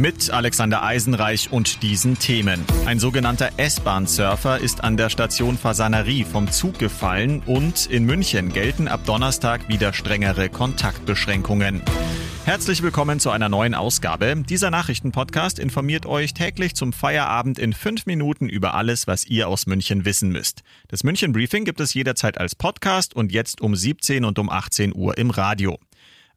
Mit Alexander Eisenreich und diesen Themen. Ein sogenannter S-Bahn-Surfer ist an der Station Fasanerie vom Zug gefallen und in München gelten ab Donnerstag wieder strengere Kontaktbeschränkungen. Herzlich willkommen zu einer neuen Ausgabe. Dieser Nachrichtenpodcast informiert euch täglich zum Feierabend in fünf Minuten über alles, was ihr aus München wissen müsst. Das München Briefing gibt es jederzeit als Podcast und jetzt um 17 und um 18 Uhr im Radio.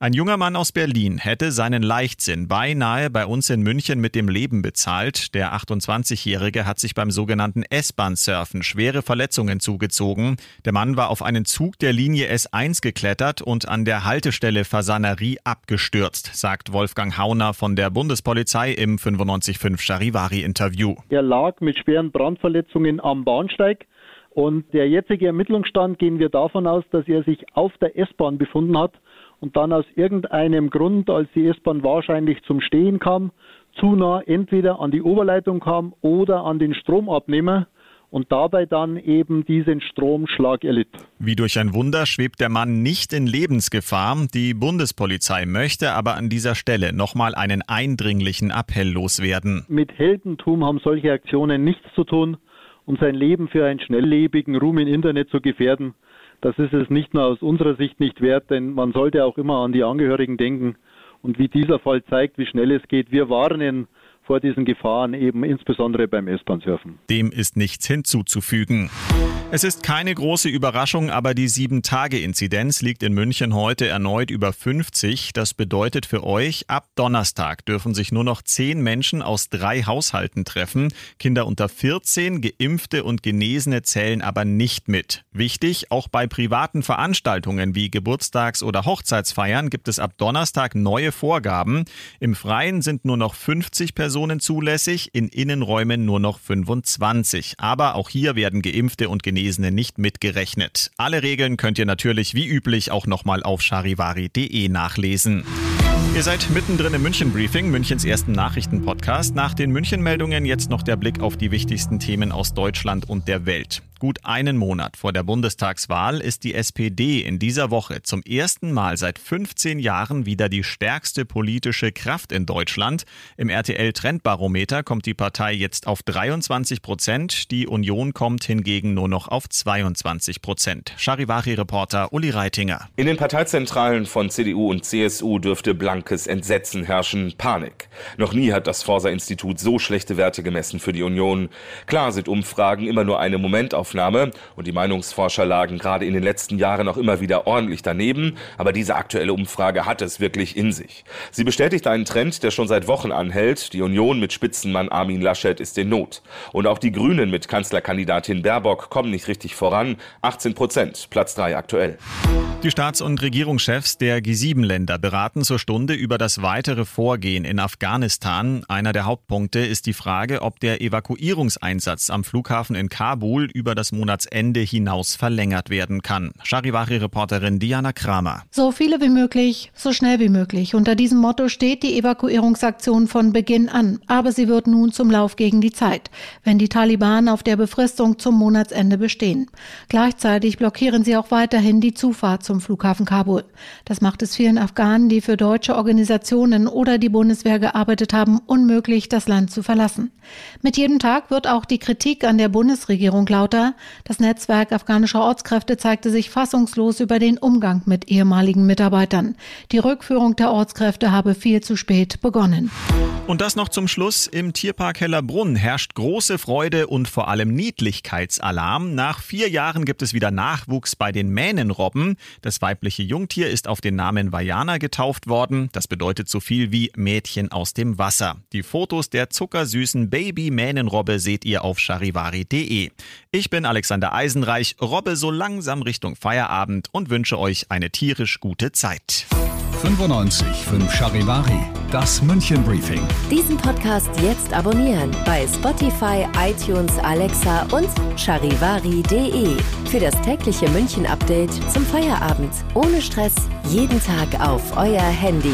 Ein junger Mann aus Berlin hätte seinen Leichtsinn beinahe bei uns in München mit dem Leben bezahlt. Der 28-Jährige hat sich beim sogenannten S-Bahn-Surfen schwere Verletzungen zugezogen. Der Mann war auf einen Zug der Linie S1 geklettert und an der Haltestelle Fasanerie abgestürzt, sagt Wolfgang Hauner von der Bundespolizei im 955 Charivari-Interview. Er lag mit schweren Brandverletzungen am Bahnsteig. Und der jetzige Ermittlungsstand gehen wir davon aus, dass er sich auf der S-Bahn befunden hat und dann aus irgendeinem Grund, als die S-Bahn wahrscheinlich zum Stehen kam, zu nah entweder an die Oberleitung kam oder an den Stromabnehmer und dabei dann eben diesen Stromschlag erlitt. Wie durch ein Wunder schwebt der Mann nicht in Lebensgefahr. Die Bundespolizei möchte aber an dieser Stelle nochmal einen eindringlichen Appell loswerden. Mit Heldentum haben solche Aktionen nichts zu tun, um sein Leben für einen schnelllebigen Ruhm im Internet zu gefährden. Das ist es nicht nur aus unserer Sicht nicht wert, denn man sollte auch immer an die Angehörigen denken. Und wie dieser Fall zeigt, wie schnell es geht, wir warnen vor diesen Gefahren eben insbesondere beim S-Bahn-Surfen. Dem ist nichts hinzuzufügen. Es ist keine große Überraschung, aber die 7-Tage-Inzidenz liegt in München heute erneut über 50. Das bedeutet für euch, ab Donnerstag dürfen sich nur noch 10 Menschen aus drei Haushalten treffen. Kinder unter 14, Geimpfte und Genesene zählen aber nicht mit. Wichtig, auch bei privaten Veranstaltungen wie Geburtstags- oder Hochzeitsfeiern gibt es ab Donnerstag neue Vorgaben. Im Freien sind nur noch 50 Personen zulässig, in Innenräumen nur noch 25. Aber auch hier werden Geimpfte und Genesene Genesene nicht mitgerechnet. Alle Regeln könnt ihr natürlich wie üblich auch nochmal auf charivari.de nachlesen. Ihr seid mittendrin im München Briefing, Münchens ersten Nachrichtenpodcast. Nach den München-Meldungen jetzt noch der Blick auf die wichtigsten Themen aus Deutschland und der Welt. Gut einen Monat vor der Bundestagswahl ist die SPD in dieser Woche zum ersten Mal seit 15 Jahren wieder die stärkste politische Kraft in Deutschland. Im RTL-Trendbarometer kommt die Partei jetzt auf 23 Prozent. Die Union kommt hingegen nur noch auf 22 Prozent. Charivari-Reporter Uli Reitinger. In den Parteizentralen von CDU und CSU dürfte blankes Entsetzen herrschen, Panik. Noch nie hat das Forsa-Institut so schlechte Werte gemessen für die Union. Klar sind Umfragen immer nur eine Momentaufnahme Aufnahme und die Meinungsforscher lagen gerade in den letzten Jahren auch immer wieder ordentlich daneben, aber diese aktuelle Umfrage hat es wirklich in sich. Sie bestätigt einen Trend, der schon seit Wochen anhält. Die Union mit Spitzenmann Armin Laschet ist in Not. Und auch die Grünen mit Kanzlerkandidatin Baerbock kommen nicht richtig voran. 18 Prozent, Platz 3 aktuell. Die Staats- und Regierungschefs der G7-Länder beraten zur Stunde über das weitere Vorgehen in Afghanistan. Einer der Hauptpunkte ist die Frage, ob der Evakuierungseinsatz am Flughafen in Kabul über das das Monatsende hinaus verlängert werden kann. Charivari-Reporterin Diana Kramer. So viele wie möglich, so schnell wie möglich. Unter diesem Motto steht die Evakuierungsaktion von Beginn an. Aber sie wird nun zum Lauf gegen die Zeit, wenn die Taliban auf der Befristung zum Monatsende bestehen. Gleichzeitig blockieren sie auch weiterhin die Zufahrt zum Flughafen Kabul. Das macht es vielen Afghanen, die für deutsche Organisationen oder die Bundeswehr gearbeitet haben, unmöglich, das Land zu verlassen. Mit jedem Tag wird auch die Kritik an der Bundesregierung lauter. Das Netzwerk afghanischer Ortskräfte zeigte sich fassungslos über den Umgang mit ehemaligen Mitarbeitern. Die Rückführung der Ortskräfte habe viel zu spät begonnen. Und das noch zum Schluss. Im Tierpark Hellerbrunn herrscht große Freude und vor allem Niedlichkeitsalarm. Nach vier Jahren gibt es wieder Nachwuchs bei den Mähnenrobben. Das weibliche Jungtier ist auf den Namen Vajana getauft worden. Das bedeutet so viel wie Mädchen aus dem Wasser. Die Fotos der zuckersüßen Baby-Mähnenrobbe seht ihr auf charivari.de. Ich bin Alexander Eisenreich, robbe so langsam Richtung Feierabend und wünsche euch eine tierisch gute Zeit. 95 5 Charivari Das München Briefing. Diesen Podcast jetzt abonnieren bei Spotify, iTunes, Alexa und charivari.de. Für das tägliche München Update zum Feierabend. Ohne Stress. Jeden Tag auf euer Handy.